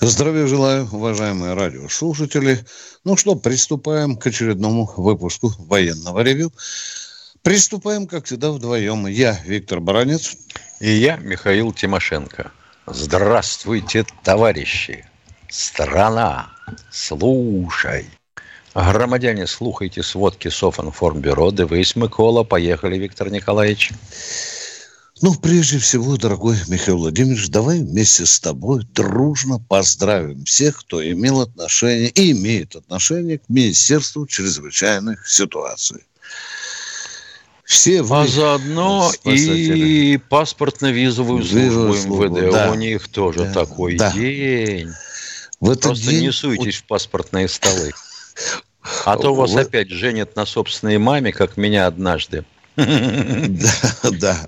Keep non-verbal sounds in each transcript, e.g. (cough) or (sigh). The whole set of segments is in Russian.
Здравия желаю, уважаемые радиослушатели. Ну что, приступаем к очередному выпуску военного ревю. Приступаем, как всегда, вдвоем. Я Виктор Баранец. И я Михаил Тимошенко. Здравствуйте, товарищи. Страна, слушай. Громадяне, слухайте сводки Софинформбюро. Дивись, Микола. Поехали, Виктор Николаевич. Ну, прежде всего, дорогой Михаил Владимирович, давай вместе с тобой дружно поздравим всех, кто имел отношение и имеет отношение к Министерству чрезвычайных ситуаций. Все вы, а заодно и паспортно-визовую службу МВД. Да. У них тоже да. такой да. день. В этот Просто день... не суйтесь в паспортные столы. А то вас опять женят на собственной маме, как меня однажды. Да, да.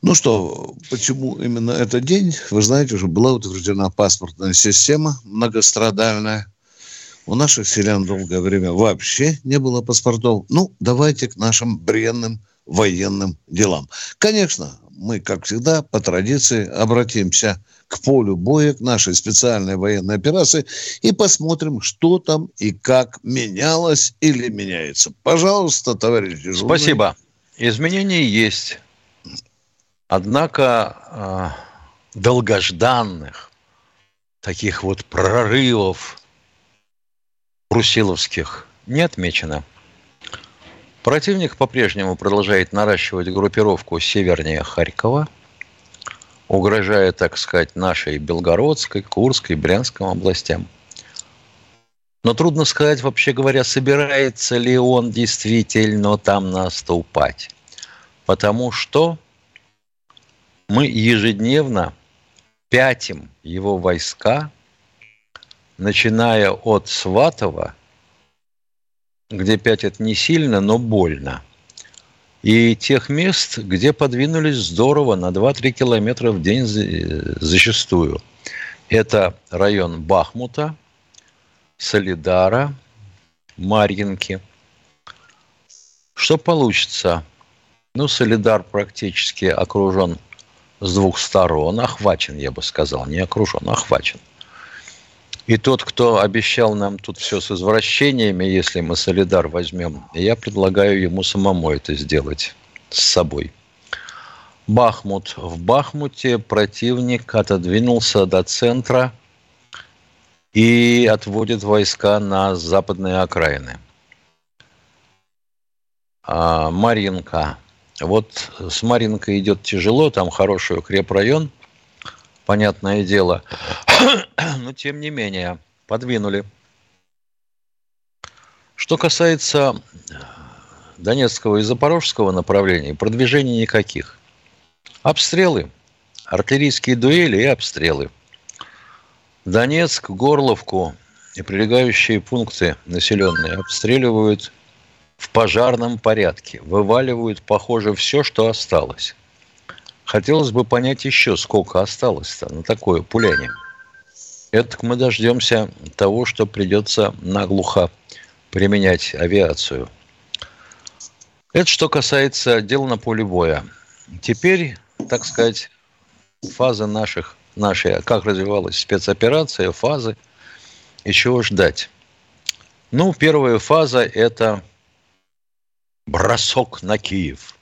Ну что, почему именно этот день? Вы знаете, уже была утверждена паспортная система многострадальная. У наших селян долгое время вообще не было паспортов. Ну, давайте к нашим бренным военным делам. Конечно, мы, как всегда, по традиции обратимся к полю боя, к нашей специальной военной операции и посмотрим, что там и как менялось или меняется. Пожалуйста, товарищ дежурный. Спасибо. Изменения есть. Однако э, долгожданных таких вот прорывов брусиловских не отмечено. Противник по-прежнему продолжает наращивать группировку севернее Харькова, угрожая, так сказать, нашей Белгородской, Курской, Брянской областям. Но трудно сказать, вообще говоря, собирается ли он действительно там наступать. Потому что мы ежедневно пятим его войска, начиная от Сватова, где пятят не сильно, но больно, и тех мест, где подвинулись здорово на 2-3 километра в день зачастую. Это район Бахмута, Солидара, Марьинки. Что получится? Ну, Солидар практически окружен с двух сторон, охвачен, я бы сказал, не окружен, охвачен. И тот, кто обещал нам тут все с извращениями, если мы солидар возьмем, я предлагаю ему самому это сделать с собой. Бахмут. В Бахмуте противник отодвинулся до центра и отводит войска на западные окраины. А, Маринка. Вот с Маринкой идет тяжело, там хороший укрепрайон, понятное дело. (coughs) Но тем не менее, подвинули. Что касается Донецкого и Запорожского направлений, продвижений никаких. Обстрелы, артиллерийские дуэли и обстрелы. Донецк, Горловку и прилегающие пункты населенные обстреливают в пожарном порядке. Вываливают, похоже, все, что осталось. Хотелось бы понять еще, сколько осталось-то на такое пуляние. Это мы дождемся того, что придется наглухо применять авиацию. Это что касается дела на поле боя. Теперь, так сказать, фаза наших, нашей, как развивалась спецоперация, фазы, еще ждать. Ну, первая фаза – это бросок на Киев.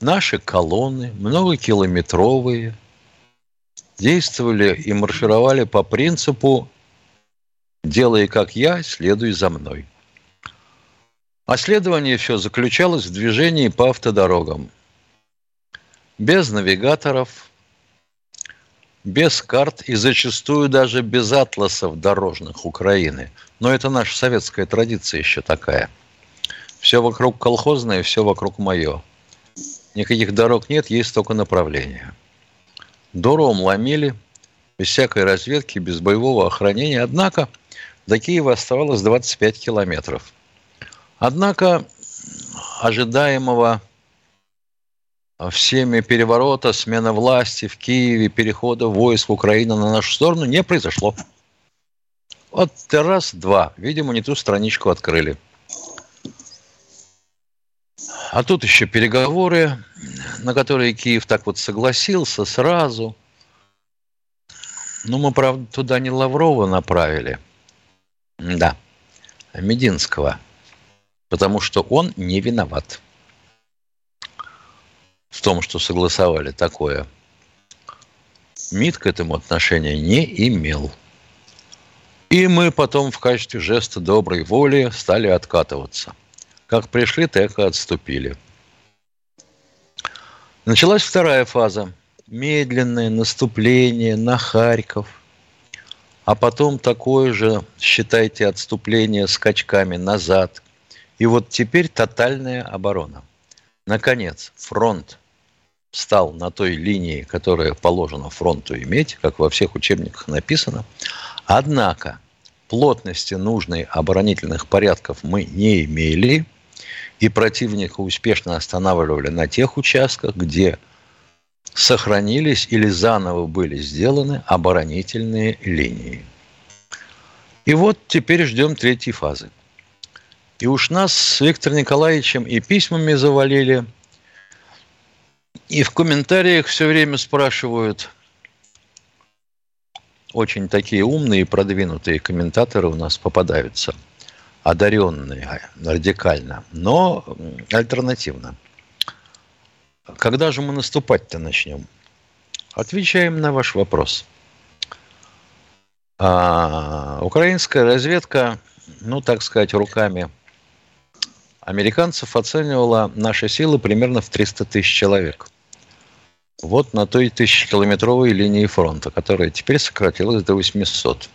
Наши колонны, многокилометровые, действовали и маршировали по принципу «делай как я, следуй за мной». А следование все заключалось в движении по автодорогам. Без навигаторов, без карт и зачастую даже без атласов дорожных Украины. Но это наша советская традиция еще такая – все вокруг колхозное, все вокруг мое. Никаких дорог нет, есть только направления. Дорогом ломили, без всякой разведки, без боевого охранения. Однако до Киева оставалось 25 километров. Однако ожидаемого всеми переворота, смена власти в Киеве, перехода войск Украины на нашу сторону не произошло. Вот раз, два. Видимо, не ту страничку открыли. А тут еще переговоры, на которые Киев так вот согласился сразу. Ну, мы, правда, туда не Лаврова направили. Да, Мединского. Потому что он не виноват в том, что согласовали такое. МИД к этому отношения не имел. И мы потом в качестве жеста доброй воли стали откатываться. Как пришли, так и отступили. Началась вторая фаза. Медленное наступление на Харьков. А потом такое же, считайте, отступление скачками назад. И вот теперь тотальная оборона. Наконец, фронт стал на той линии, которая положена фронту иметь, как во всех учебниках написано. Однако плотности нужной оборонительных порядков мы не имели, и противника успешно останавливали на тех участках, где сохранились или заново были сделаны оборонительные линии. И вот теперь ждем третьей фазы. И уж нас с Виктором Николаевичем и письмами завалили, и в комментариях все время спрашивают, очень такие умные и продвинутые комментаторы у нас попадаются, одаренные радикально, но альтернативно. Когда же мы наступать-то начнем? Отвечаем на ваш вопрос. А, украинская разведка, ну, так сказать, руками американцев оценивала наши силы примерно в 300 тысяч человек. Вот на той тысячекилометровой линии фронта, которая теперь сократилась до 800.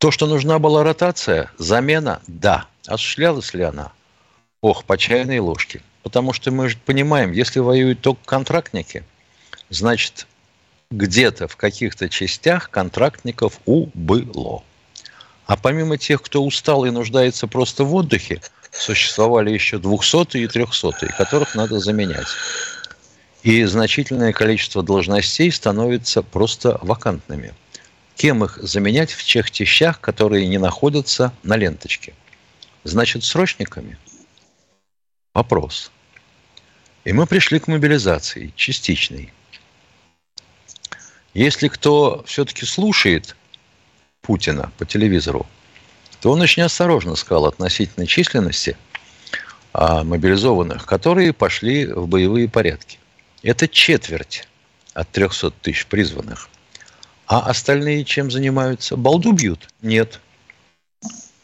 То, что нужна была ротация, замена, да. Осуществлялась ли она? Ох, по чайной ложке. Потому что мы же понимаем, если воюют только контрактники, значит, где-то в каких-то частях контрактников убыло. А помимо тех, кто устал и нуждается просто в отдыхе, существовали еще 200 и 300 которых надо заменять. И значительное количество должностей становится просто вакантными. Кем их заменять в тех частях, которые не находятся на ленточке? Значит, срочниками? Вопрос. И мы пришли к мобилизации частичной. Если кто все-таки слушает Путина по телевизору, то он очень осторожно сказал относительно численности а, мобилизованных, которые пошли в боевые порядки. Это четверть от 300 тысяч призванных. А остальные чем занимаются? Балду бьют? Нет.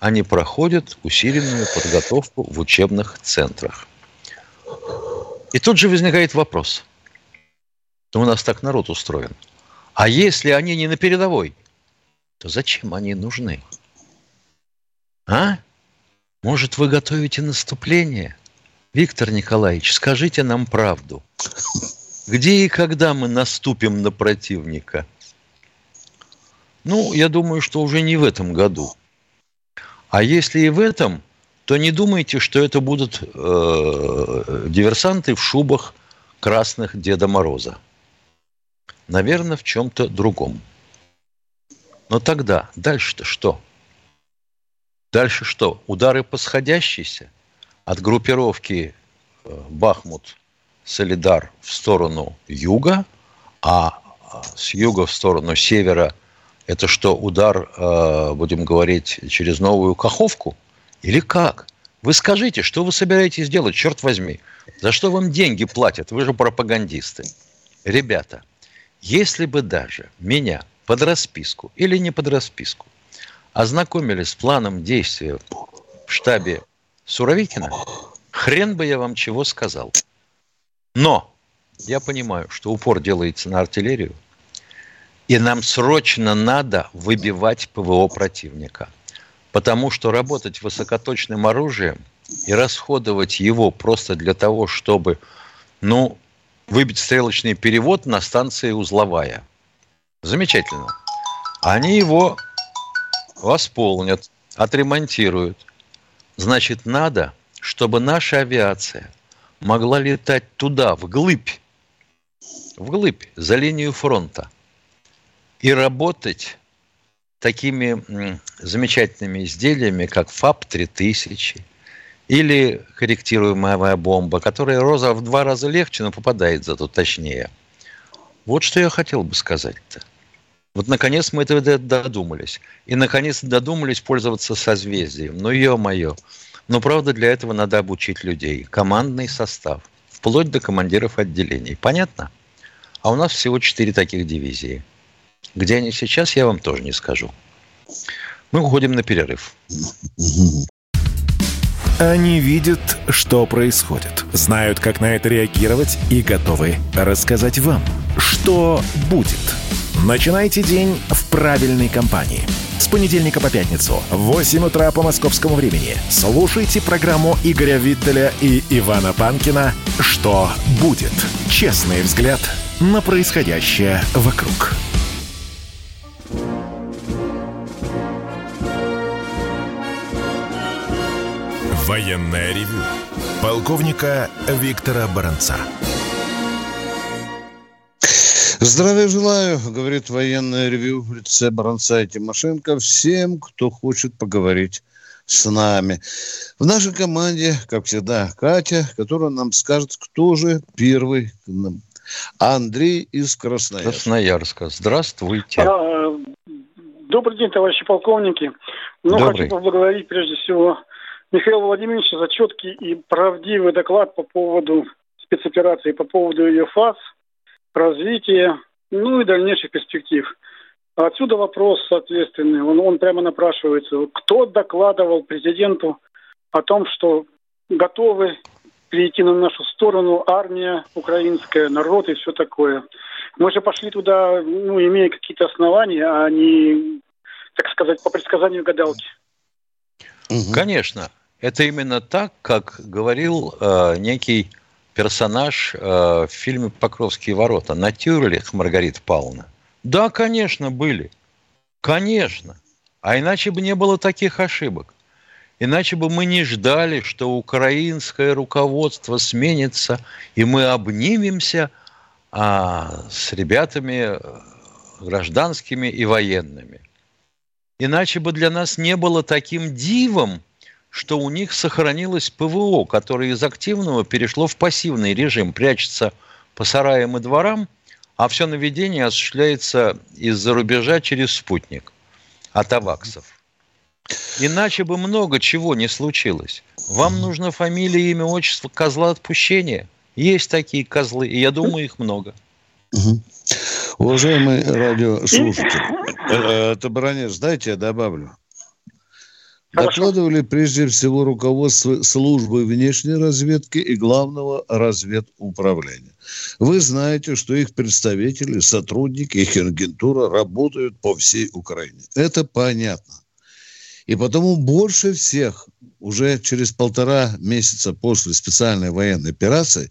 Они проходят усиленную подготовку в учебных центрах. И тут же возникает вопрос. У нас так народ устроен. А если они не на передовой – то зачем они нужны? А? Может, вы готовите наступление? Виктор Николаевич, скажите нам правду. Где и когда мы наступим на противника? Ну, я думаю, что уже не в этом году. А если и в этом, то не думайте, что это будут э, диверсанты в шубах красных Деда Мороза. Наверное, в чем-то другом. Но тогда дальше-то что? Дальше что? Удары по сходящейся от группировки э, Бахмут, Солидар в сторону юга, а, а с юга в сторону севера это что, удар, э, будем говорить, через новую Каховку? Или как? Вы скажите, что вы собираетесь делать, черт возьми? За что вам деньги платят? Вы же пропагандисты. Ребята, если бы даже меня под расписку или не под расписку, ознакомились с планом действия в штабе Суровикина, хрен бы я вам чего сказал. Но я понимаю, что упор делается на артиллерию, и нам срочно надо выбивать ПВО противника. Потому что работать высокоточным оружием и расходовать его просто для того, чтобы, ну, выбить стрелочный перевод на станции узловая. Замечательно. Они его восполнят, отремонтируют. Значит, надо, чтобы наша авиация могла летать туда, вглыбь, вглыбь, за линию фронта, и работать такими замечательными изделиями, как ФАП-3000 или корректируемая бомба, которая роза в два раза легче, но попадает зато точнее. Вот что я хотел бы сказать-то. Вот, наконец, мы это додумались. И, наконец, додумались пользоваться созвездием. Ну, ё-моё. Но, правда, для этого надо обучить людей. Командный состав. Вплоть до командиров отделений. Понятно? А у нас всего четыре таких дивизии. Где они сейчас, я вам тоже не скажу. Мы уходим на перерыв. Они видят, что происходит, знают, как на это реагировать и готовы рассказать вам, что будет – Начинайте день в правильной компании. С понедельника по пятницу в 8 утра по московскому времени слушайте программу Игоря Виттеля и Ивана Панкина «Что будет?» Честный взгляд на происходящее вокруг. Военная ревю. Полковника Виктора Баранца. Здравия желаю, говорит военное ревю в лице Баранца и Тимошенко всем, кто хочет поговорить с нами. В нашей команде, как всегда, Катя, которая нам скажет, кто же первый к нам. Андрей из Красноярска. Красноярска. Здравствуйте. А, добрый день, товарищи полковники. Ну, Добрый. хочу поблагодарить прежде всего Михаила Владимировича за четкий и правдивый доклад по поводу спецоперации, по поводу ее фаз – развития, ну и дальнейших перспектив. Отсюда вопрос соответственный, он, он прямо напрашивается. Кто докладывал президенту о том, что готовы перейти на нашу сторону армия украинская, народ и все такое? Мы же пошли туда, ну, имея какие-то основания, а не, так сказать, по предсказанию гадалки. Конечно. Это именно так, как говорил э, некий персонаж э, в фильме «Покровские ворота». На Тюрлих Маргарита Павловна. Да, конечно, были. Конечно. А иначе бы не было таких ошибок. Иначе бы мы не ждали, что украинское руководство сменится, и мы обнимемся а, с ребятами э, гражданскими и военными. Иначе бы для нас не было таким дивом, что у них сохранилось ПВО, которое из активного перешло в пассивный режим, прячется по сараям и дворам, а все наведение осуществляется из-за рубежа через спутник от аваксов. Иначе бы много чего не случилось. Вам нужно фамилия, имя, отчество козла отпущения. Есть такие козлы, и я думаю, их много. Угу. Уважаемый радиослушатель, (laughs) э, это бронец, дайте я добавлю. Докладывали прежде всего руководство службы внешней разведки и главного разведуправления. Вы знаете, что их представители, сотрудники, их агентура работают по всей Украине. Это понятно. И потому больше всех уже через полтора месяца после специальной военной операции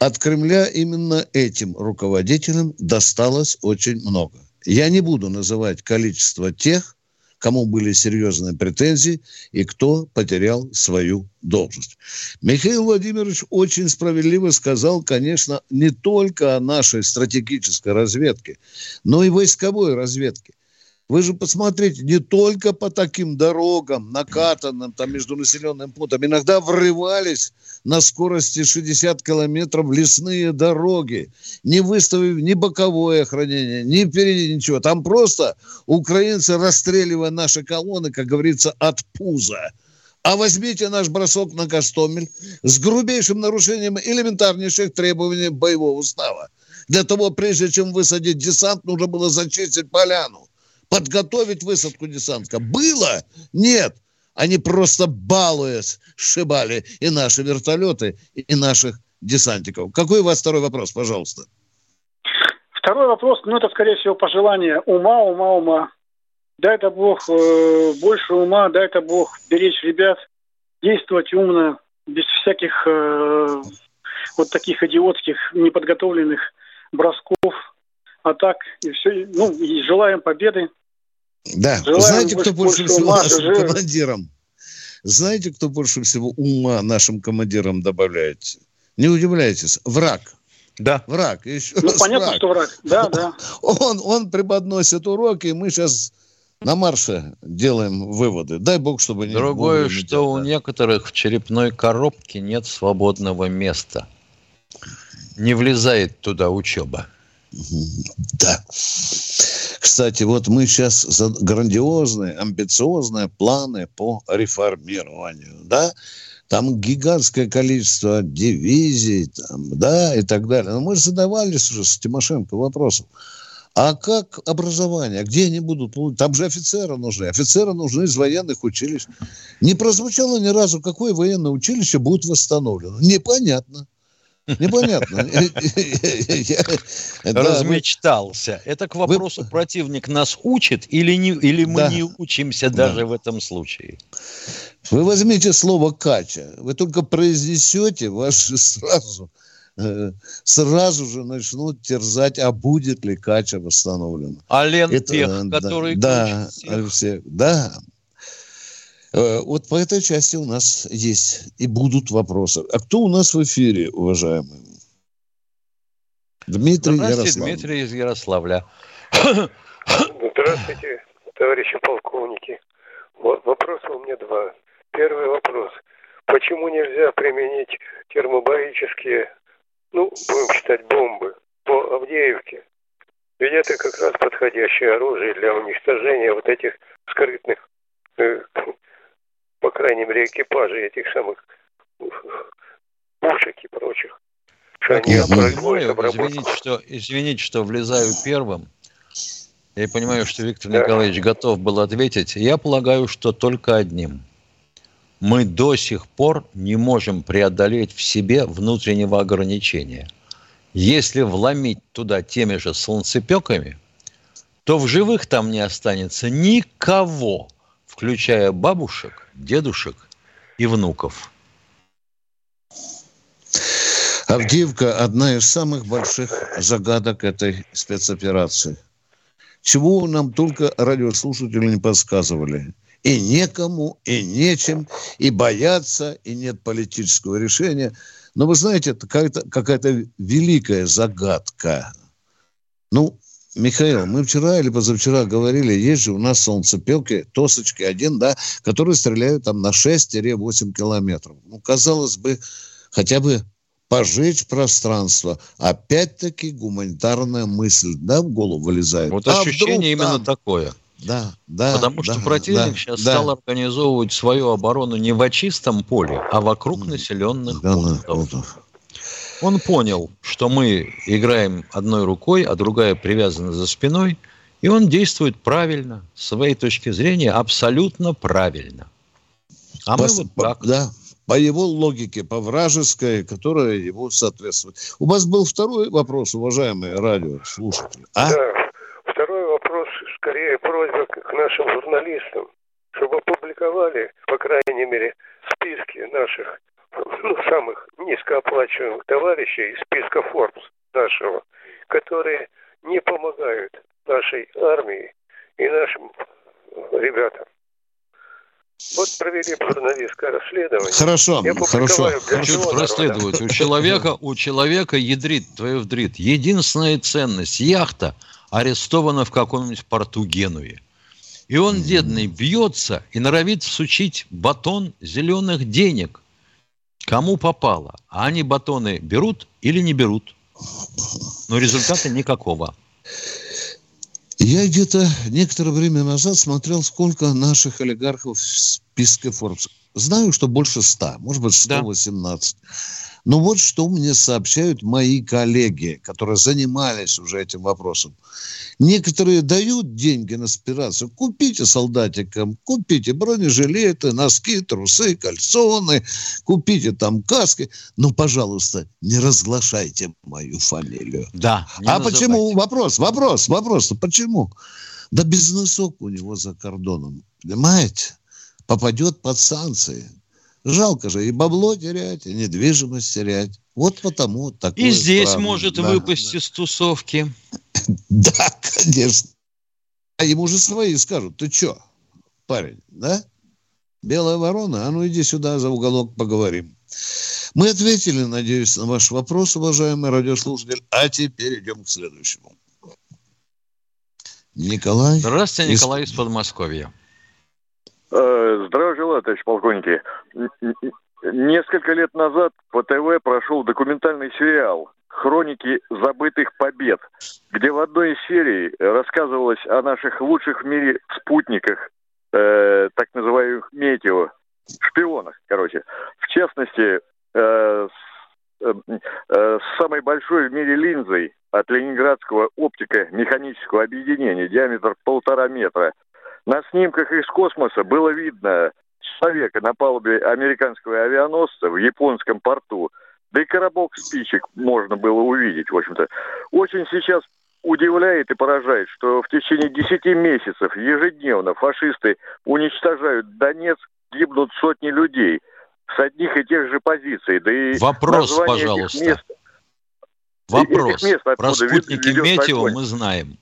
от Кремля именно этим руководителям досталось очень много. Я не буду называть количество тех, кому были серьезные претензии и кто потерял свою должность. Михаил Владимирович очень справедливо сказал, конечно, не только о нашей стратегической разведке, но и войсковой разведке. Вы же посмотрите, не только по таким дорогам, накатанным там между населенным пунктом, иногда врывались на скорости 60 километров лесные дороги, не выставив ни боковое охранение, ни впереди ничего. Там просто украинцы, расстреливая наши колонны, как говорится, от пуза. А возьмите наш бросок на Гастомель с грубейшим нарушением элементарнейших требований боевого устава. Для того, прежде чем высадить десант, нужно было зачистить поляну подготовить высадку десантка. Было? Нет. Они просто балуясь сшибали и наши вертолеты, и наших десантиков. Какой у вас второй вопрос, пожалуйста? Второй вопрос, ну это скорее всего пожелание ума, ума, ума. Дай это Бог э, больше ума, дай это Бог беречь ребят, действовать умно, без всяких э, вот таких идиотских, неподготовленных бросков, атак и все. Ну, и желаем победы. Да, желаем знаете, кто больше всего нашим командиром? Знаете, кто больше всего ума нашим командирам добавляет? Не удивляйтесь, враг. Да. Враг. Еще ну, понятно, враг. что враг. Да, (laughs) да. Он, он преподносит уроки, и мы сейчас на марше делаем выводы. Дай бог, чтобы не Другое, что делать, у некоторых в черепной коробке нет свободного места. Не влезает туда учеба. Да. Кстати, вот мы сейчас за грандиозные, амбициозные планы по реформированию, да? Там гигантское количество дивизий, там, да, и так далее. Но мы задавались уже с Тимошенко вопросом. А как образование? Где они будут? Там же офицеры нужны. Офицеры нужны из военных училищ. Не прозвучало ни разу, какое военное училище будет восстановлено. Непонятно. Непонятно. (laughs) Размечтался. Это к вопросу, противник нас учит или, не, или мы не учимся даже в этом случае? Вы возьмите слово «кача». Вы только произнесете, ваши (laughs) сразу э, сразу же начнут терзать, а будет ли Кача восстановлена. А Ленпех, Это, который да, да, все, да, Э, вот по этой части у нас есть и будут вопросы. А кто у нас в эфире, уважаемый? Дмитрий Здравствуйте, Ярослав. Дмитрий из Ярославля. Здравствуйте, товарищи полковники. Вот вопрос у меня два. Первый вопрос. Почему нельзя применить термобарические, ну, будем считать, бомбы по Авдеевке? Ведь это как раз подходящее оружие для уничтожения вот этих скрытных э, по крайней мере, экипажей этих самых пушек и прочих. Как я понимаю, извините что, извините, что влезаю первым. Я понимаю, что Виктор да. Николаевич готов был ответить. Я полагаю, что только одним. Мы до сих пор не можем преодолеть в себе внутреннего ограничения. Если вломить туда теми же солнцепеками, то в живых там не останется никого, включая бабушек, дедушек и внуков. Авдеевка – одна из самых больших загадок этой спецоперации. Чего нам только радиослушатели не подсказывали. И некому, и нечем, и бояться, и нет политического решения. Но вы знаете, это какая-то, какая-то великая загадка. Ну, Михаил, мы вчера или позавчера говорили, есть же у нас солнцепелки, тосочки один, да, которые стреляют там на 6-8 километров. Ну, казалось бы, хотя бы пожечь пространство. Опять-таки гуманитарная мысль, да, в голову вылезает. Вот а ощущение именно там... такое. Да, да. Потому да, что противник да, сейчас да. стал организовывать свою оборону не в чистом поле, а вокруг населенных да, пунктов. Он понял, что мы играем одной рукой, а другая привязана за спиной, и он действует правильно, с своей точки зрения, абсолютно правильно. А по, мы вот так. Да, по его логике, по вражеской, которая ему соответствует. У вас был второй вопрос, уважаемые радиослушатели. А? Да, второй вопрос, скорее просьба к нашим журналистам, чтобы опубликовали, по крайней мере, списки наших ну, самых низкооплачиваемых товарищей из списка Forbes нашего, которые не помогают нашей армии и нашим ребятам. Вот провели журналистское расследование. Хорошо, Я хорошо. Хорошо расследовать. У человека, (laughs) у человека ядрит, твое вдрит. Единственная ценность, яхта арестована в каком-нибудь порту Генуи. И он, дедный, бьется и норовит всучить батон зеленых денег Кому попало. А они батоны берут или не берут. Но результата никакого. Я где-то некоторое время назад смотрел, сколько наших олигархов в списке Forbes. Знаю, что больше ста, может быть, 118. Да. Но вот что мне сообщают мои коллеги, которые занимались уже этим вопросом. Некоторые дают деньги на спирацию. Купите солдатикам, купите бронежилеты, носки, трусы, кальсоны, купите там каски. Но, пожалуйста, не разглашайте мою фамилию. Да. А называйте. почему? Вопрос, вопрос, вопрос. Почему? Да бизнесок у него за кордоном. Понимаете? Попадет под санкции Жалко же и бабло терять, и недвижимость терять. Вот потому такое. И здесь правда. может да, выпасть да. из тусовки. (laughs) Да, конечно. А ему же свои скажут, ты что, парень, да? Белая ворона, а ну иди сюда за уголок поговорим. Мы ответили, надеюсь, на ваш вопрос, уважаемый радиослушатель. А теперь идем к следующему. Николай. Здравствуйте, Николай из, из Подмосковья. Э, здравия желаю, товарищ полковники. Несколько лет назад по ТВ прошел документальный сериал «Хроники забытых побед», где в одной из серий рассказывалось о наших лучших в мире спутниках, э, так называемых метео, шпионах, короче. В частности, э, с, э, э, самой большой в мире линзой от Ленинградского оптико-механического объединения, диаметр полтора метра. На снимках из космоса было видно человека на палубе американского авианосца в японском порту. Да и коробок спичек можно было увидеть, в общем-то. Очень сейчас удивляет и поражает, что в течение 10 месяцев ежедневно фашисты уничтожают Донецк, гибнут сотни людей с одних и тех же позиций. Да и Вопрос, пожалуйста. Мест, Вопрос. Мест Про спутники метео мы знаем.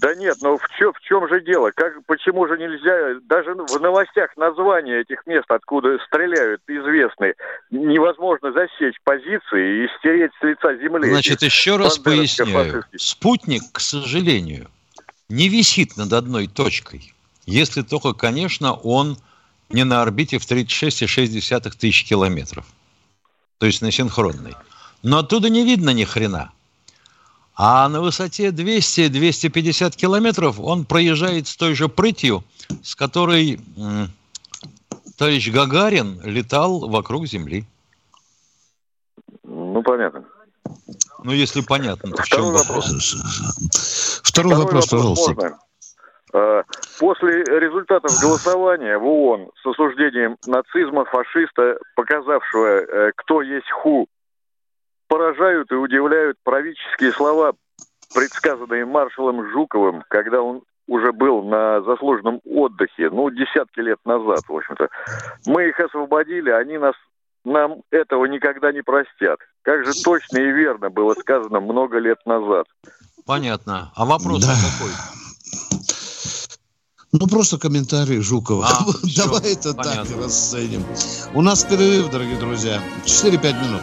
Да нет, но в чем, в чем же дело? Как, почему же нельзя, даже в новостях названия этих мест, откуда стреляют, известны, невозможно засечь позиции и стереть с лица земли. Значит, еще раз поясняю. Спутник, к сожалению, не висит над одной точкой, если только, конечно, он не на орбите в 36,6 тысяч километров. То есть на синхронной. Но оттуда не видно ни хрена. А на высоте 200-250 километров он проезжает с той же прытью, с которой товарищ Гагарин летал вокруг Земли. Ну, понятно. Ну, если понятно, то в чем вопрос? Второй, Второй вопрос, вопрос, пожалуйста. Можно? А, после результатов голосования в ООН с осуждением нацизма, фашиста, показавшего, э, кто есть ху поражают и удивляют правительские слова, предсказанные маршалом Жуковым, когда он уже был на заслуженном отдыхе, ну, десятки лет назад, в общем-то. Мы их освободили, они нас нам этого никогда не простят. Как же точно и верно было сказано много лет назад. Понятно. А вопрос да. какой? Ну, просто комментарий Жукова. А, (laughs) Давай все, это понятно. так расценим. У нас перерыв, дорогие друзья. 4-5 минут.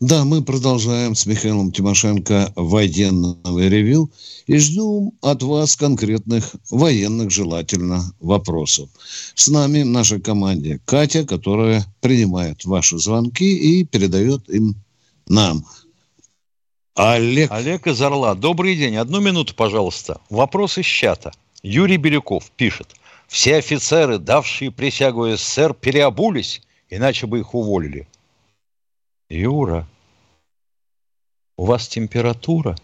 Да, мы продолжаем с Михаилом Тимошенко военного ревю и ждем от вас конкретных военных, желательно, вопросов. С нами в нашей команде Катя, которая принимает ваши звонки и передает им нам. Олег. Олег из Орла. Добрый день. Одну минуту, пожалуйста. Вопрос из чата. Юрий Беляков пишет. Все офицеры, давшие присягу СССР, переобулись, иначе бы их уволили. Юра, у вас температура?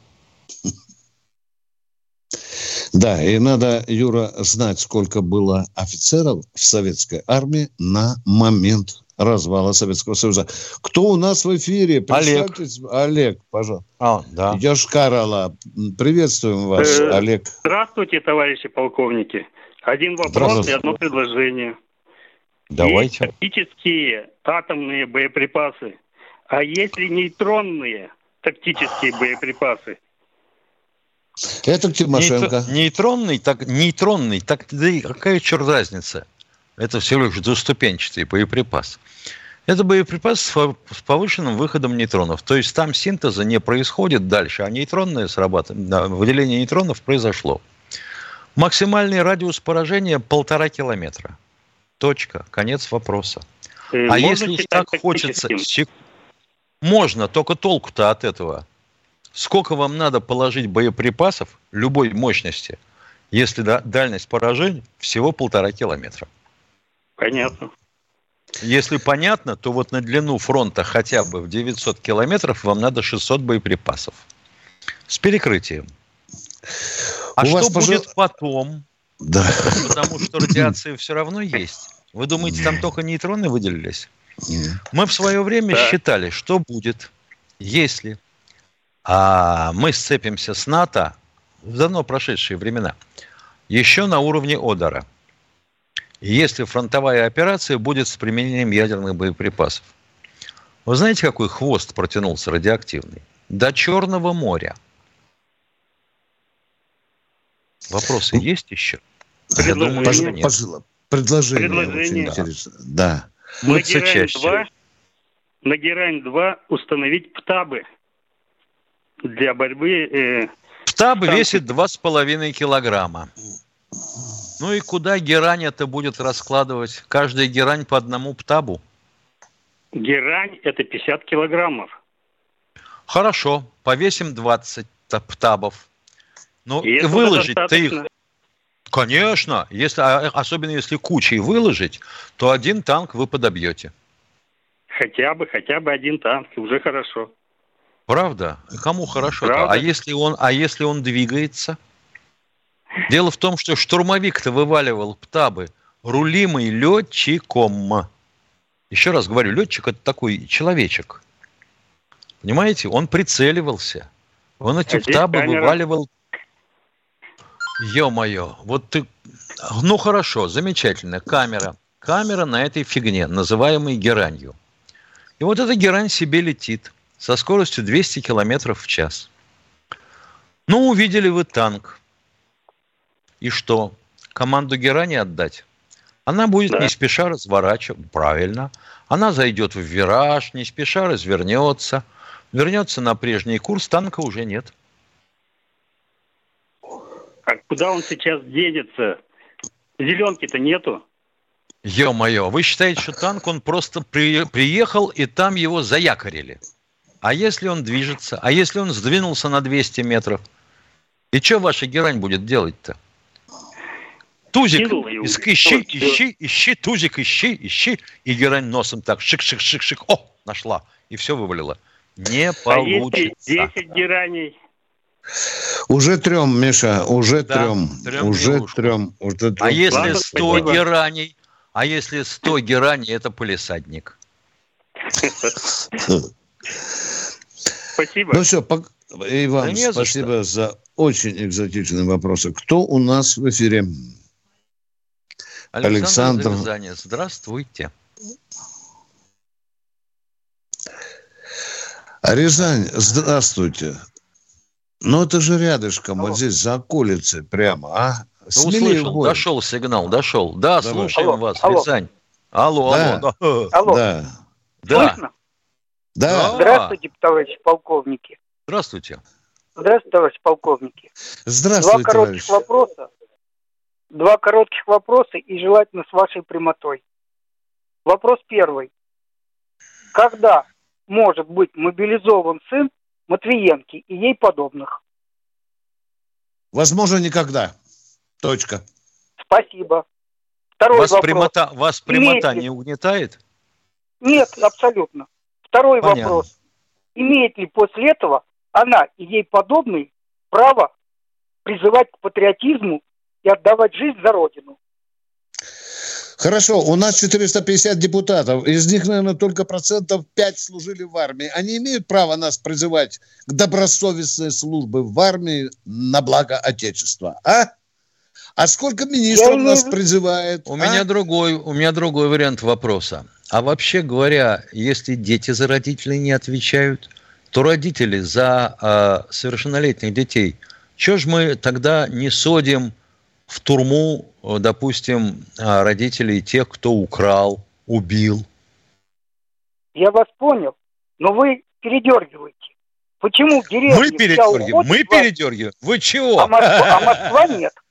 Да, и надо, Юра, знать, сколько было офицеров в советской армии на момент развала Советского Союза. Кто у нас в эфире? Олег. Олег, пожалуйста. А, да. Йошкар Приветствуем вас, э, Олег. Здравствуйте, товарищи полковники. Один вопрос и одно предложение. Давайте. Есть тактические атомные боеприпасы а если нейтронные тактические боеприпасы? Это Тимошенко. Нейтронный, так, нейтронный, так да и какая черт разница? Это всего лишь двуступенчатый боеприпас. Это боеприпас с повышенным выходом нейтронов. То есть там синтеза не происходит дальше, а нейтронное срабатывание, да, выделение нейтронов произошло. Максимальный радиус поражения полтора километра. Точка. Конец вопроса. Э, а если уж так хочется... Можно, только толку-то от этого. Сколько вам надо положить боеприпасов любой мощности, если дальность поражения всего полтора километра? Понятно. Если понятно, то вот на длину фронта хотя бы в 900 километров вам надо 600 боеприпасов. С перекрытием. А У что будет пожар... потом? Да. Потому что радиация все равно есть. Вы думаете, там только нейтроны выделились? Мы в свое время да. считали, что будет, если а, мы сцепимся с НАТО в давно прошедшие времена, еще на уровне Одера. Если фронтовая операция будет с применением ядерных боеприпасов. Вы знаете, какой хвост протянулся радиоактивный? До Черного моря. Вопросы ну, есть еще? Я думаю, что нет. Предложение, Предложение. очень интересно. Да. На Герань-2 на Герань-2 установить птабы для борьбы... Э, Птаб там... весит 2,5 килограмма. Ну и куда герань это будет раскладывать? Каждая герань по одному птабу? Герань – это 50 килограммов. Хорошо, повесим 20 птабов. Ну, и выложить-то их... Конечно, если, а, особенно если кучей выложить, то один танк вы подобьете. Хотя бы, хотя бы один танк, уже хорошо. Правда? Кому хорошо? -то? А если он, а если он двигается? Дело в том, что штурмовик-то вываливал птабы рулимый летчиком. Еще раз говорю, летчик это такой человечек. Понимаете? Он прицеливался. Он эти а птабы камера... вываливал Ё-моё, вот ты... Ну хорошо, замечательно, камера. Камера на этой фигне, называемой геранью. И вот эта герань себе летит со скоростью 200 километров в час. Ну, увидели вы танк. И что? Команду герани отдать? Она будет да. не спеша разворачивать, правильно. Она зайдет в вираж, не спеша развернется, вернется на прежний курс, танка уже нет. А куда он сейчас денется? Зеленки-то нету. Ё-моё, вы считаете, что танк, он просто при, приехал, и там его заякорили? А если он движется? А если он сдвинулся на 200 метров? И что ваша герань будет делать-то? Тузик, ищи, ищи, ищи, тузик, ищи, ищи. И герань носом так, шик-шик-шик-шик, о, нашла. И все вывалила. Не получится. А если 10 гераней, уже трем, Миша, уже да, трем. трем уже трем. Уже трем. А если сто гераней? А если сто гераней, это полисадник. Спасибо. Ну все, и вам да спасибо за, за очень экзотичные вопросы. Кто у нас в эфире? Александр. Александр. Здравствуйте. Рязань, здравствуйте. Ну, это же рядышком, Алло. вот здесь, за околицей прямо, а? Ну, услышал, дошел сигнал, дошел. Да, Давай. слушаем алло, вас, алло. Рязань. Алло, да. алло. Да. Алло. Да. Да. Слышно? Да. Здравствуйте, товарищи полковники. Здравствуйте. Здравствуйте, товарищи полковники. Здравствуйте, Два коротких товарищ. вопроса. Два коротких вопроса и желательно с вашей прямотой. Вопрос первый. Когда может быть мобилизован сын Матвиенки и ей подобных. Возможно, никогда. Точка. Спасибо. Второй вас вопрос. Прямота, вас прямота не угнетает? Нет, абсолютно. Второй Понятно. вопрос. Имеет ли после этого она и ей подобные право призывать к патриотизму и отдавать жизнь за Родину? Хорошо, у нас 450 депутатов, из них, наверное, только процентов 5 служили в армии. Они имеют право нас призывать к добросовестной службе в армии на благо Отечества, а? А сколько министров Я нас призывает? У а? меня другой, у меня другой вариант вопроса. А вообще говоря, если дети за родителей не отвечают, то родители за э, совершеннолетних детей, что ж мы тогда не содим в турму, допустим, а, родителей тех, кто украл, убил. Я вас понял, но вы передергиваете. Почему в деревне Мы передергиваем, мы передергиваем. Вы чего? А Москва, а Москва нет. (laughs)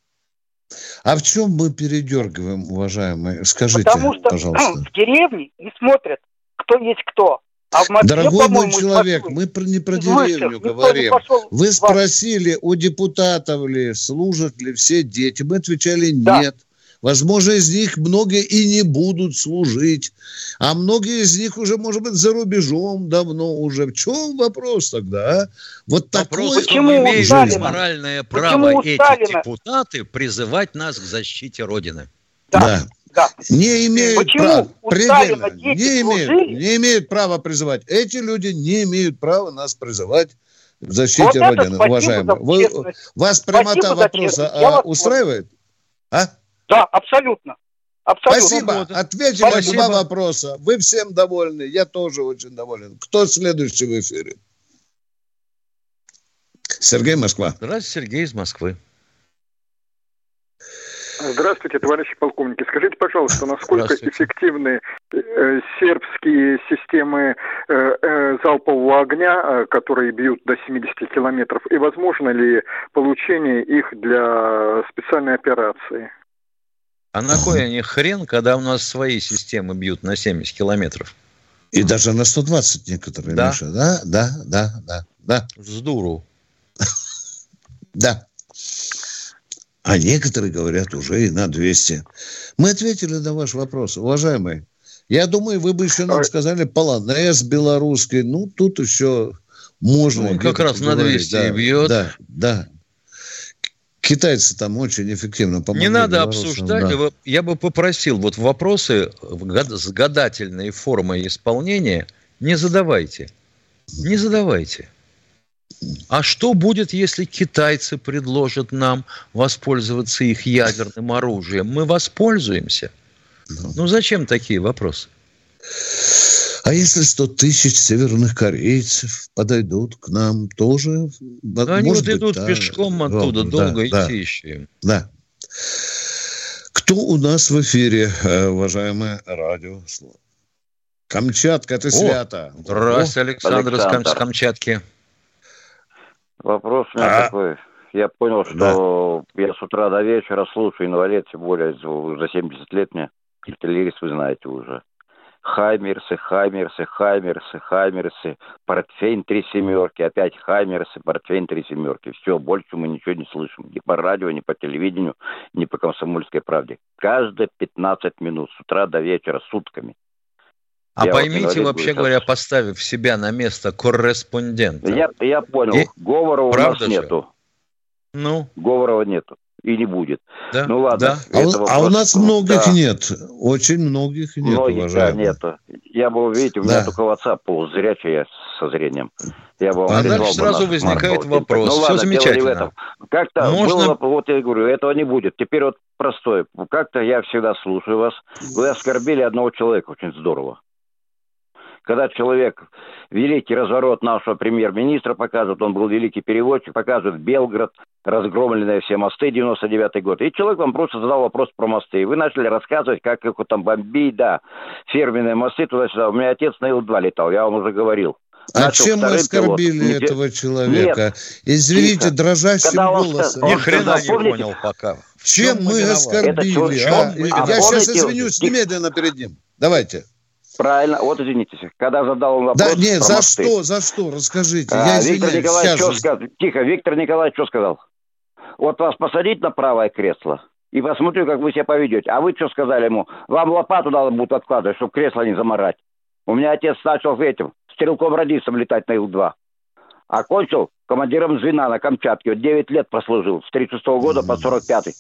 А в чем мы передергиваем, уважаемые? Скажите, Потому что пожалуйста. в деревне не смотрят, кто есть кто. А в Москве, Дорогой мой человек, мы про, не про деревню говорим. Вы спросили, у депутатов ли, служат ли все дети. Мы отвечали да. нет. Возможно, из них многие и не будут служить. А многие из них уже, может быть, за рубежом давно уже. В чем вопрос тогда, а? Вот вопрос, такой... Почему имеют моральное право эти Сталина? депутаты призывать нас к защите Родины? Да. да. Да. Не имеют Почему права, предельно, не имеют, не имеют права призывать. Эти люди не имеют права нас призывать в защите вот Родины, уважаемые. Вы, вас прямота вопроса а, устраивает? А? Да, абсолютно. Абсолютно. Спасибо. Ответили Спасибо. два вопроса. Вы всем довольны. Я тоже очень доволен. Кто следующий в эфире? Сергей Москва. Здравствуйте, Сергей из Москвы. Здравствуйте, товарищи полковники. Скажите, пожалуйста, насколько эффективны э, сербские системы э, э, залпового огня, которые бьют до 70 километров, и возможно ли получение их для специальной операции? А на кой они хрен, когда у нас свои системы бьют на 70 километров? И даже на 120 некоторые, да? Миша. Да, да, да, да, да. Здорово. Да. А некоторые говорят уже и на 200. Мы ответили на ваш вопрос, уважаемый. Я думаю, вы бы еще нам сказали полонез белорусский. Ну, тут еще можно. Он как раз на 200 да, бьет. Да, да. Китайцы там очень эффективно помогли. Не надо обсуждать. Да. Я бы попросил, вот вопросы с гадательной формой исполнения не задавайте. Не задавайте. А что будет, если китайцы предложат нам воспользоваться их ядерным оружием? Мы воспользуемся? Ну, ну зачем такие вопросы? А если 100 тысяч северных корейцев подойдут к нам, тоже... Да они вот быть, идут да, пешком оттуда, да, долго да, идти еще Да. Кто у нас в эфире, э, уважаемое радио? Камчатка, это свято. Здравствуйте, Александр, Александр. из Камчатки. Вопрос у меня а? такой. Я понял, что да. я с утра до вечера слушаю инвалид, тем более за 70 лет мне. Артиллерист вы знаете уже. Хаймерсы, Хаймерсы, Хаймерсы, Хаймерсы, портфейн три семерки, опять Хаймерсы, портфейн три семерки. Все, больше мы ничего не слышим. Ни по радио, ни по телевидению, ни по комсомольской правде. Каждые 15 минут, с утра до вечера, сутками. А я поймите, вот вообще говоря, поставив себя на место корреспондента. Я, я понял. И... Говора у Правда нас же? нету. Ну? Говорова нету. И не будет. Да? Ну ладно. Да. А, у, а у нас многих да. нет. Очень многих нет, многих, уважаемые. Да, нету. Я бы, видите, у да. меня только WhatsApp полузрячий, я со зрением. Я бы а дальше сразу возникает вопрос. Ну, Все ладно, замечательно. Как-то Можно... было, вот я говорю, этого не будет. Теперь вот простой. Как-то я всегда слушаю вас. Вы оскорбили одного человека очень здорово когда человек, великий разворот нашего премьер-министра показывает, он был великий переводчик, показывает Белград, разгромленные все мосты, 99-й год. И человек вам просто задал вопрос про мосты. И вы начали рассказывать, как их там бомбить, да, ферменные мосты туда-сюда. У меня отец на Ил-2 летал, я вам уже говорил. А чем мы оскорбили пилот. этого человека? Нет. Извините, Тихо. дрожащим Когда голосом. Ни хрена не понял пока. Чем, чем мы оскорбили? А? Я сейчас извинюсь немедленно перед ним. Давайте. Правильно. Вот извините, когда задал он вопрос. Да нет, за мосты. что, за что? Расскажите. А, Я Виктор Николаевич что сказал? Тихо, Виктор Николаевич что сказал? Вот вас посадить на правое кресло и посмотрю, как вы себя поведете. А вы что сказали ему? Вам лопату надо будет откладывать, чтобы кресло не заморать. У меня отец начал этим, стрелком-радистом летать на Ил-2. Окончил командиром звена на Камчатке. Вот 9 лет прослужил. С 36 -го года по 45 -й.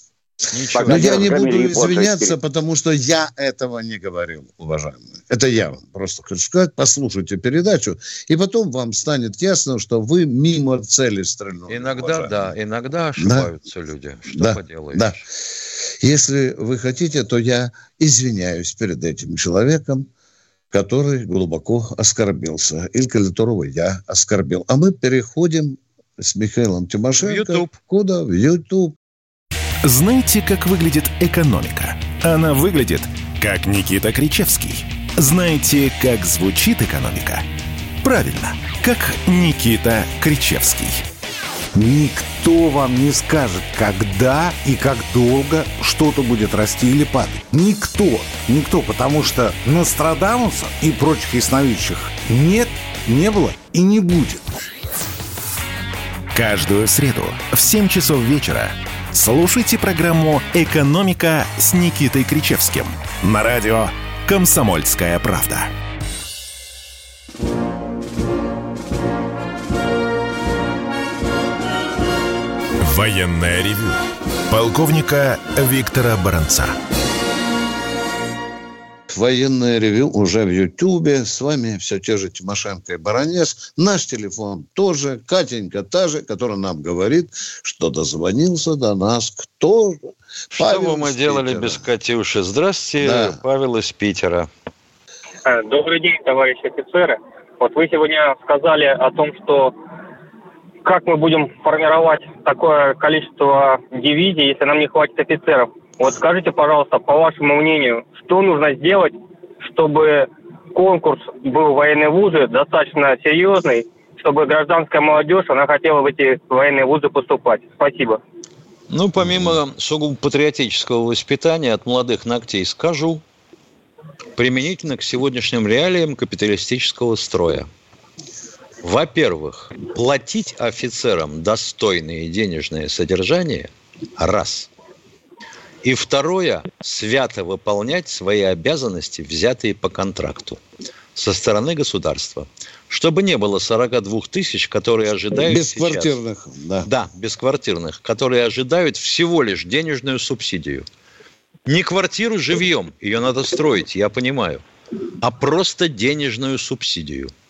Ничего. Но я не буду извиняться, потому что я этого не говорил, уважаемые. Это я вам просто хочу сказать. Послушайте передачу, и потом вам станет ясно, что вы мимо цели стрельнули. Иногда, уважаемые. да, иногда ошибаются да. люди. Что да. поделаешь? Да. Если вы хотите, то я извиняюсь перед этим человеком, который глубоко оскорбился, или которого я оскорбил. А мы переходим с Михаилом Тимошенко. В YouTube. Куда? В YouTube. Знаете, как выглядит экономика? Она выглядит, как Никита Кричевский. Знаете, как звучит экономика? Правильно, как Никита Кричевский. Никто вам не скажет, когда и как долго что-то будет расти или падать. Никто. Никто, потому что Нострадамуса и прочих ясновидящих нет, не было и не будет. Каждую среду в 7 часов вечера Слушайте программу «Экономика» с Никитой Кричевским. На радио «Комсомольская правда». Военная ревю. Полковника Виктора Баранца. Военное ревю уже в Ютьюбе. С вами все те же Тимошенко и Баранец. Наш телефон тоже. Катенька та же, которая нам говорит, что дозвонился до нас кто Что Павел бы мы делали без Катюши? Здравствуйте, да. Павел из Питера. Э, добрый день, товарищи офицеры. Вот вы сегодня сказали о том, что как мы будем формировать такое количество дивизий, если нам не хватит офицеров. Вот скажите, пожалуйста, по вашему мнению, что нужно сделать, чтобы конкурс был в военные вузы достаточно серьезный, чтобы гражданская молодежь, она хотела в эти военные вузы поступать? Спасибо. Ну, помимо сугубо патриотического воспитания от молодых ногтей скажу, применительно к сегодняшним реалиям капиталистического строя. Во-первых, платить офицерам достойное денежное содержание – раз. И второе, свято выполнять свои обязанности, взятые по контракту со стороны государства. Чтобы не было 42 тысяч, которые ожидают Бесквартирных, сейчас, да. Да, бесквартирных, которые ожидают всего лишь денежную субсидию. Не квартиру живьем, ее надо строить, я понимаю, а просто денежную субсидию –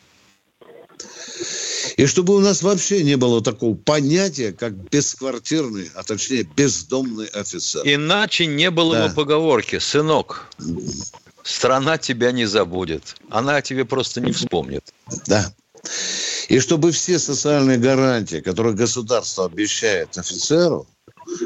и чтобы у нас вообще не было такого понятия, как бесквартирный, а точнее бездомный офицер. Иначе не было да. бы поговорки, сынок, страна тебя не забудет. Она о тебе просто не вспомнит. Да. И чтобы все социальные гарантии, которые государство обещает офицеру,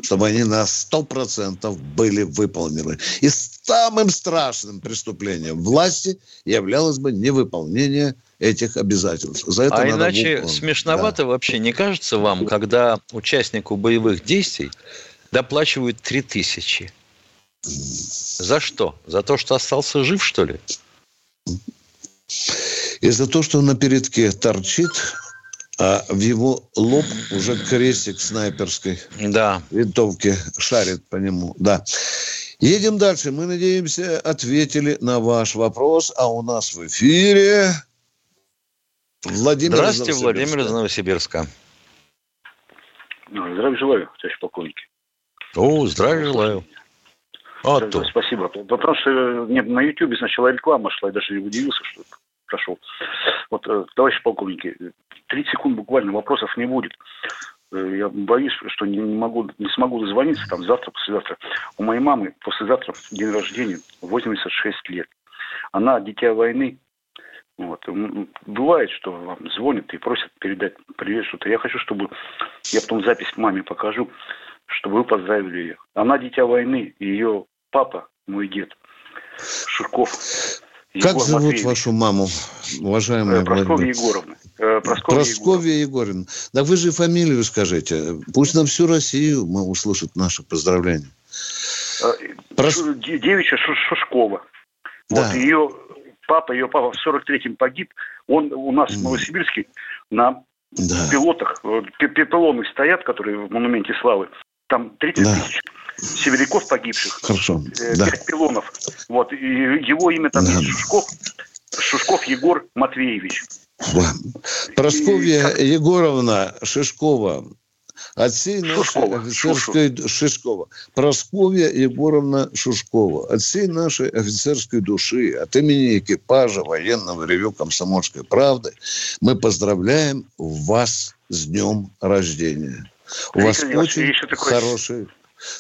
чтобы они на 100% были выполнены. И самым страшным преступлением власти являлось бы невыполнение этих обязательств. За это а иначе выполнить. смешновато да. вообще не кажется вам, когда участнику боевых действий доплачивают 3000? За что? За то, что остался жив, что ли? И за то, что на передке торчит, а в его лоб уже крестик снайперской да. винтовки шарит по нему. Да. Едем дальше. Мы, надеемся, ответили на ваш вопрос. А у нас в эфире Владимир Здравствуйте, из Владимир из Новосибирска. Ну, здравия желаю, товарищ полковник. О, здравия желаю. А, то. Спасибо. Потому что мне на YouTube сначала реклама шла, я даже не удивился, что прошел. Вот, э, товарищ полковники, 30 секунд буквально вопросов не будет. Э, я боюсь, что не, не могу, не смогу дозвониться там завтра, послезавтра. У моей мамы послезавтра день рождения, 86 лет. Она дитя войны, вот. Бывает, что вам звонят и просят передать привет что-то. Я хочу, чтобы я потом запись маме покажу, чтобы вы поздравили ее. Она дитя войны, ее папа, мой дед, Шурков. Егор как зовут Матвеевич. вашу маму, уважаемая э, Прасковья Егоровна. Э, Прасковья, Прасковья Егоровна. Да вы же фамилию скажите. Пусть на всю Россию мы услышат наше поздравление. Э, Прос... Девичья Шушкова. Да. Вот ее папа, ее папа в 43-м погиб. Он у нас в Новосибирске на да. пилотах, пилоны стоят, которые в монументе славы. Там 30 да. тысяч северяков погибших. Хорошо. Э, да. пилонов. Вот. И его имя там да. есть Шушков. Шишков Егор Матвеевич. Да. Просковья и... Егоровна Шишкова от всей нашей Шушкова. офицерской... Шушкова. Шишкова. Просковья Егоровна Шушкова. От всей нашей офицерской души, от имени экипажа военного ревю «Комсомольской правды» мы поздравляем вас с днем рождения. У вас очень хороший...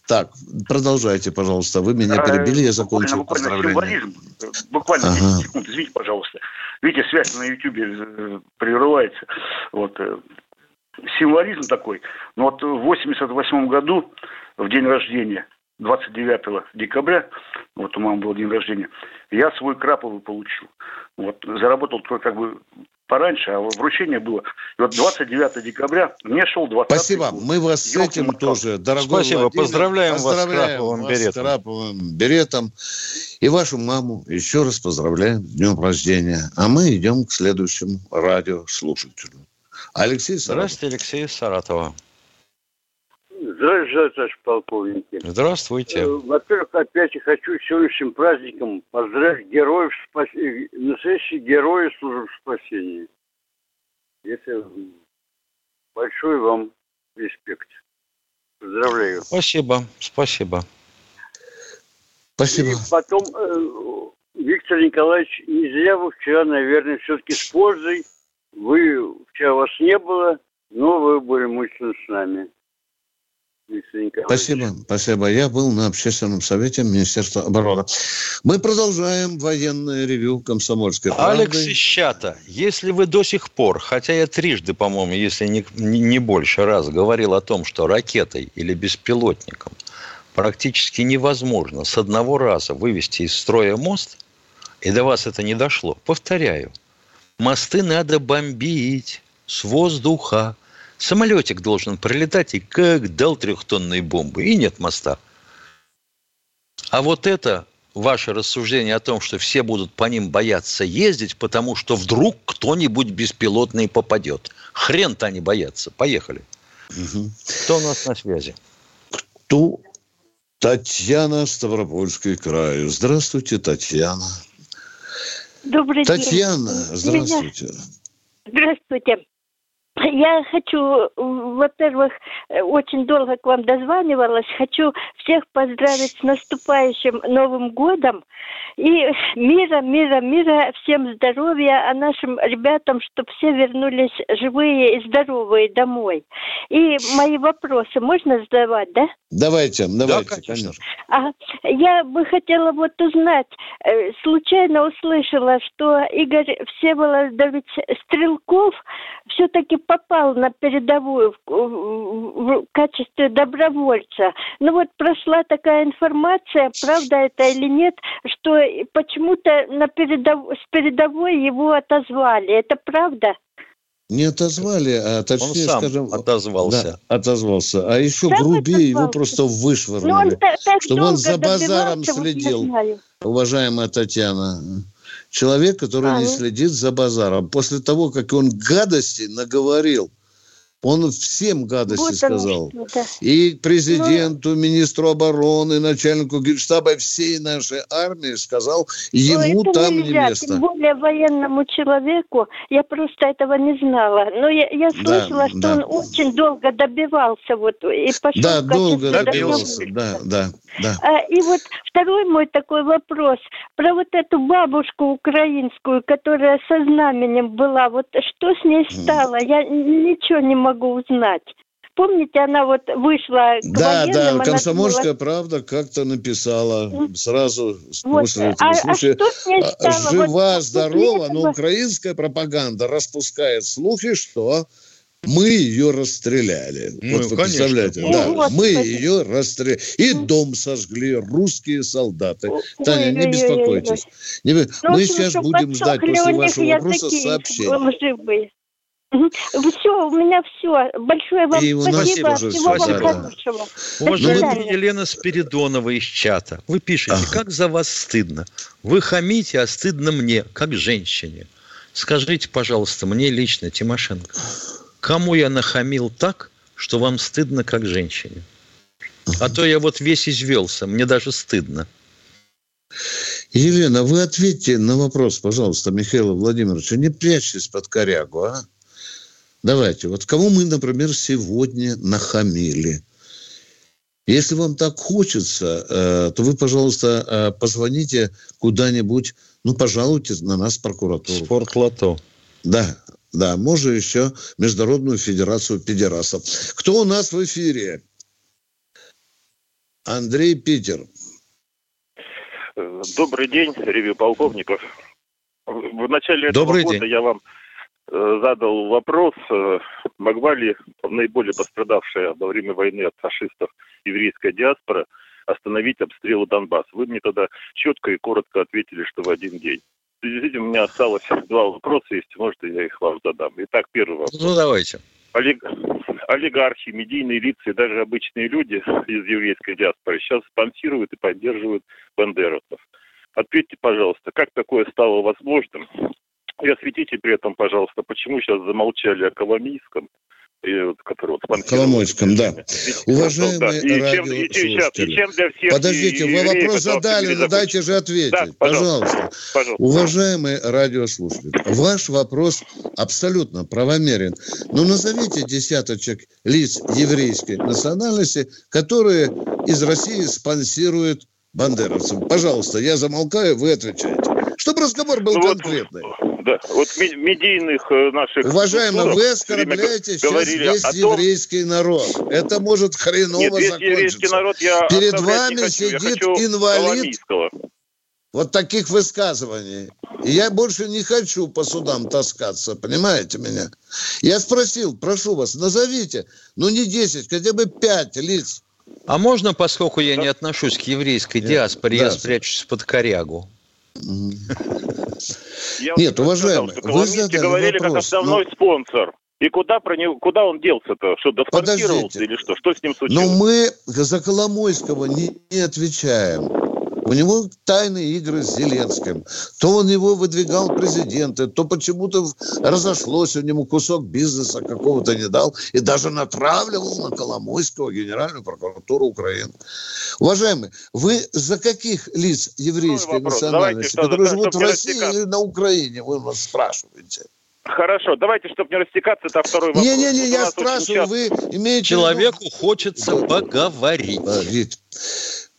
Так, продолжайте, пожалуйста. Вы меня перебили, я закончил буквально, поздравление. Символизм. Буквально ага. 10 секунд, извините, пожалуйста. Видите, связь на Ютьюбе э, прерывается. Вот. Символизм такой. Но вот в 88 году, в день рождения, 29 декабря, вот у мамы был день рождения, я свой краповый получил. Вот, заработал как бы пораньше, а вручение было. И вот 29 декабря мне шел 20 Спасибо, год. мы вас с этим тоже, дорогой Спасибо, Владимир, поздравляем, поздравляем вас с краповым беретом. С краповым беретом. И вашу маму еще раз поздравляем с днем рождения. А мы идем к следующему радиослушателю. Алексей Саратов. Здравствуйте, Алексей Саратова. Здравствуйте, товарищ полковники. Здравствуйте. Э, во-первых, опять я хочу сегодняшним праздником поздравить героев спасения, настоящих героев службы спасения. Это большой вам респект. Поздравляю. Спасибо, спасибо. Спасибо. И потом, э, Виктор Николаевич, не зря вы вчера, наверное, все-таки с пользой. Вы, вчера вас не было, но вы были мучительно с нами. Спасибо, спасибо. Я был на общественном совете Министерства обороны. Мы продолжаем военное ревю комсомольской правды. Алекс Ищата, если вы до сих пор, хотя я трижды, по-моему, если не, не больше раз говорил о том, что ракетой или беспилотником практически невозможно с одного раза вывести из строя мост, и до вас это не дошло, повторяю, мосты надо бомбить с воздуха, Самолетик должен пролетать и как дал трехтонные бомбы. И нет моста. А вот это ваше рассуждение о том, что все будут по ним бояться ездить, потому что вдруг кто-нибудь беспилотный попадет. Хрен-то они боятся. Поехали. Угу. Кто у нас на связи? Кто? Татьяна, Ставропольский край. Здравствуйте, Татьяна. Добрый Татьяна, день. Татьяна, здравствуйте. Здравствуйте. Я хочу, во-первых, очень долго к вам дозванивалась. Хочу всех поздравить с наступающим Новым годом. И мира, мира, мира, всем здоровья, а нашим ребятам, чтобы все вернулись живые и здоровые домой. И мои вопросы можно задавать, да? Давайте, давайте, да, конечно. А, я бы хотела вот узнать, э, случайно услышала, что Игорь Всеволодович Стрелков все-таки попал на передовую в, в, в качестве добровольца. Ну вот прошла такая информация, правда это или нет, что почему-то на передов... с передовой его отозвали. Это правда? Не отозвали, а точнее, он сам скажем, отозвался. Да, отозвался. А еще сам грубее его просто вышвырнули. Ну, он так, так чтобы он за базаром следил, уважаемая Татьяна. Человек, который а, не следит за базаром. После того, как он гадости наговорил он всем гадости вот сказал. Да. И президенту, Но... министру обороны, начальнику генштаба всей нашей армии сказал, ему Но там нельзя, не место. Тем более военному человеку, я просто этого не знала. Но я, я слышала, да, что да. он очень долго добивался вот и пошел Да, долго добивался, да, да, да. А, и вот второй мой такой вопрос про вот эту бабушку украинскую, которая со знаменем была. Вот что с ней стало? Я ничего не могу могу узнать. Помните, она вот вышла к Да, военным, да, «Комсомольская была... правда» как-то написала сразу вот. после этого а, случая. А стало? Жива, вот, здорова, этого... но украинская пропаганда распускает слухи, что мы ее расстреляли. Ну, вот вы конечно. представляете? Да, вот, мы ее расстреляли. И дом сожгли русские солдаты. Ой, Таня, не беспокойтесь. Не... Ну, мы сейчас будем ждать после вашего вопроса сообщения. Все, у меня все. Большое вам и спасибо. Всего спасибо. вам хорошего. Уважаемая Елена Спиридонова из чата. Вы пишете, ага. как за вас стыдно. Вы хамите, а стыдно мне, как женщине. Скажите, пожалуйста, мне лично, Тимошенко, кому я нахамил так, что вам стыдно, как женщине? А то я вот весь извелся, мне даже стыдно. Елена, вы ответьте на вопрос, пожалуйста, Михаила Владимировича. Не прячьтесь под корягу, а? Давайте, вот кому мы, например, сегодня нахамили? Если вам так хочется, э, то вы, пожалуйста, э, позвоните куда-нибудь, ну, пожалуйте на нас в прокуратуру. Спортлото. Да, да, можно еще Международную Федерацию Педерасов. Кто у нас в эфире? Андрей Питер. Добрый день, ревью полковников. В начале этого Добрый года день. я вам задал вопрос, э, могла ли наиболее пострадавшая во время войны от фашистов еврейская диаспора остановить обстрелы Донбасса. Вы мне тогда четко и коротко ответили, что в один день. В связи с этим у меня осталось два вопроса, если может, я их вам задам. Итак, первый вопрос. Ну, давайте. Олиг... Олигархи, медийные лица и даже обычные люди из еврейской диаспоры сейчас спонсируют и поддерживают бандеровцев. Ответьте, пожалуйста, как такое стало возможным? И осветите при этом, пожалуйста, почему сейчас замолчали о Коломийском, который вот спонсирует. Коломойском, да. Уважаемые да. И, чем, и, и, и чем для всех Подождите, вы вопрос задали, но дайте же ответить. Да, пожалуйста. Пожалуйста. пожалуйста. Уважаемые радиослушатели, ваш вопрос абсолютно правомерен. Но назовите десяточек лиц еврейской национальности, которые из России спонсируют бандеровцев. Пожалуйста, я замолкаю, вы отвечаете. Чтобы разговор был ну, конкретный. Вот, да, вот медийных э, наших... Уважаемый, вы оскорбляете сейчас весь том... еврейский народ. Это может хреново Нет, весь закончиться. еврейский народ я Перед вами хочу, сидит инвалид вот таких высказываний. И я больше не хочу по судам таскаться, понимаете меня? Я спросил, прошу вас, назовите, ну не 10, хотя бы 5 лиц. А можно, поскольку я да. не отношусь к еврейской диаспоре, да. я спрячусь под корягу? Нет, уважаемый, вы задали говорили вопрос, как основной но... спонсор. И куда, про него, куда он делся-то? Что, доспонсировался или что? Что с ним случилось? Но мы за Коломойского не, не отвечаем. У него тайные игры с Зеленским. То он его выдвигал президенты, то почему-то разошлось, у него кусок бизнеса какого-то не дал и даже натравливал на Коломойского Генеральную прокуратуру Украины. Уважаемые, вы за каких лиц еврейской национальности, которые живут в России или на Украине, вы нас спрашиваете? Хорошо, давайте, чтобы не растекаться, это второй вопрос. Не-не-не, я спрашиваю, вы имеете... Человеку хочется поговорить.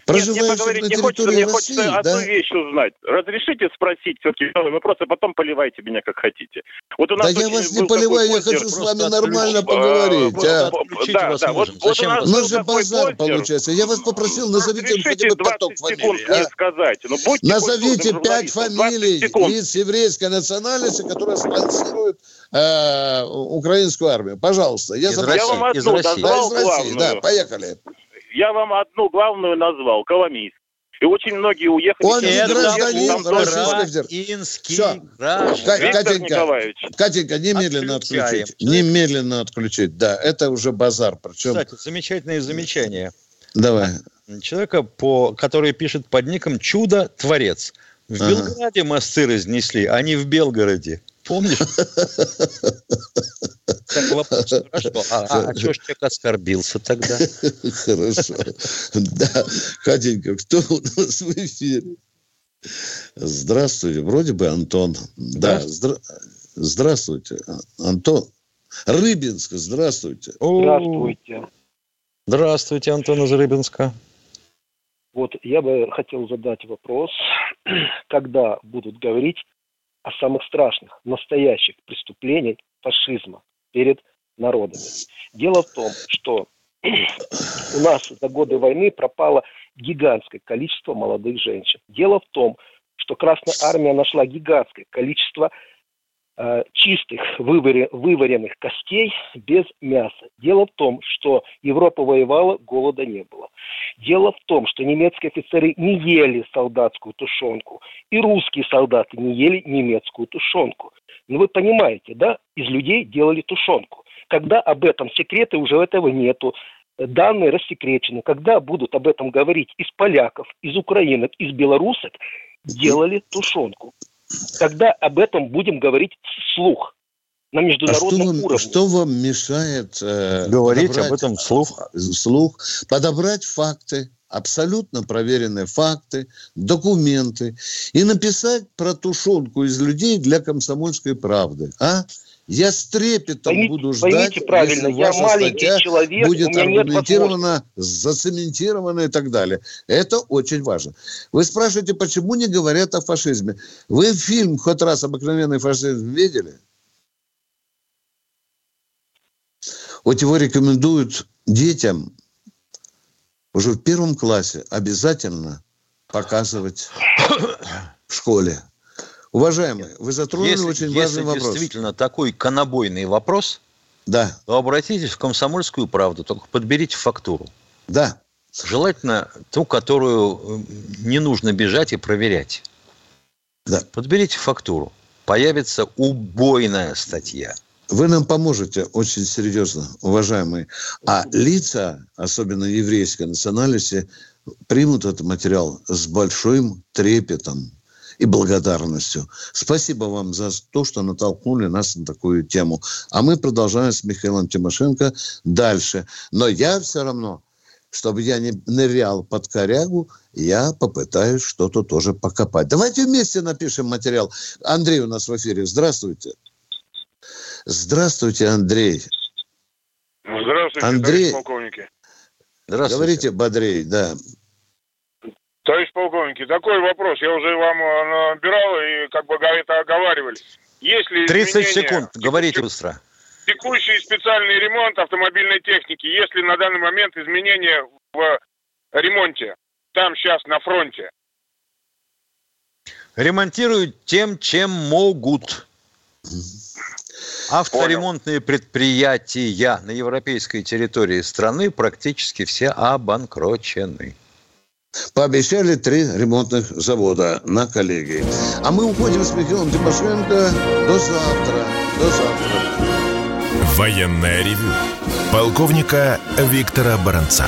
Нет, мне поговорить не хочется, мне России, хочется да? одну вещь узнать. Разрешите спросить все-таки вопрос, а потом поливайте меня как хотите. Вот у нас да я вас не поливаю, я хочу с вами нормально поговорить. А? Да, да, вот, вот у нас, у нас же базар получается. Я вас попросил, назовите хотя бы поток фамилий. А? сказать. Ну, Назовите пять фамилий лиц еврейской национальности, которые спонсируют э, украинскую армию. Пожалуйста. Я, из России. я вам одну из России. Да, из России. Да, поехали. Я вам одну главную назвал, Коломийск. И очень многие уехали. Он не гражданин Российской Все. Катенька, Катенька, немедленно отключить. Немедленно отключить. Да, это уже базар. Причем... Кстати, замечательное замечание. Давай. Человека, по, который пишет под ником «Чудо-творец». В ага. Белграде мосты разнесли, а не в Белгороде. Помнишь? Так вопрос, хорошо. А, а, а что ж человек оскорбился тогда? Хорошо. Да, Катенька, кто у нас в эфире? Здравствуйте, вроде бы Антон. Да, здра... здравствуйте, Антон. Рыбинск, здравствуйте. Здравствуйте. Здравствуйте, Антон из Рыбинска. Вот я бы хотел задать вопрос, когда будут говорить о самых страшных, настоящих преступлениях фашизма перед народами. Дело в том, что у нас за годы войны пропало гигантское количество молодых женщин. Дело в том, что Красная Армия нашла гигантское количество чистых, вываренных костей без мяса. Дело в том, что Европа воевала, голода не было. Дело в том, что немецкие офицеры не ели солдатскую тушенку, и русские солдаты не ели немецкую тушенку. Ну вы понимаете, да? Из людей делали тушенку. Когда об этом секреты уже этого нету, данные рассекречены. Когда будут об этом говорить из поляков, из украинок, из белорусок, делали тушенку. Тогда об этом будем говорить вслух на международном а что вам, уровне. Что вам мешает э, говорить об этом вслух? Вслух, подобрать факты, абсолютно проверенные факты, документы и написать про тушенку из людей для комсомольской правды, а? Я с трепетом поймите, буду ждать, правильно, если ваша статья человек, будет аргументирована, зацементирована и так далее. Это очень важно. Вы спрашиваете, почему не говорят о фашизме? Вы фильм хоть раз «Обыкновенный фашизм» видели? Вот его рекомендуют детям уже в первом классе обязательно показывать в школе. Уважаемые, вы затронули если, очень если важный вопрос. Если действительно такой конобойный вопрос, да. то обратитесь в «Комсомольскую правду», только подберите фактуру. Да. Желательно ту, которую не нужно бежать и проверять. Да. Подберите фактуру. Появится убойная статья. Вы нам поможете очень серьезно, уважаемые. А лица, особенно еврейской национальности, примут этот материал с большим трепетом и благодарностью. Спасибо вам за то, что натолкнули нас на такую тему. А мы продолжаем с Михаилом Тимошенко дальше. Но я все равно, чтобы я не нырял под корягу, я попытаюсь что-то тоже покопать. Давайте вместе напишем материал. Андрей у нас в эфире. Здравствуйте. Здравствуйте, Андрей. Здравствуйте, Андрей... полковники. Здравствуйте. Говорите, Бодрей, да. Товарищ полковники, такой вопрос. Я уже вам э, набирал и как бы это оговаривали. Если 30 секунд, говорите быстро. Текущий специальный ремонт автомобильной техники, если на данный момент изменения в ремонте, там сейчас на фронте. Ремонтируют тем, чем могут. Авторемонтные Понял. предприятия на европейской территории страны практически все обанкрочены. Пообещали три ремонтных завода на коллегии. А мы уходим с Михаилом Тимошенко. До завтра. До завтра. Военная ревю. Полковника Виктора Баранца.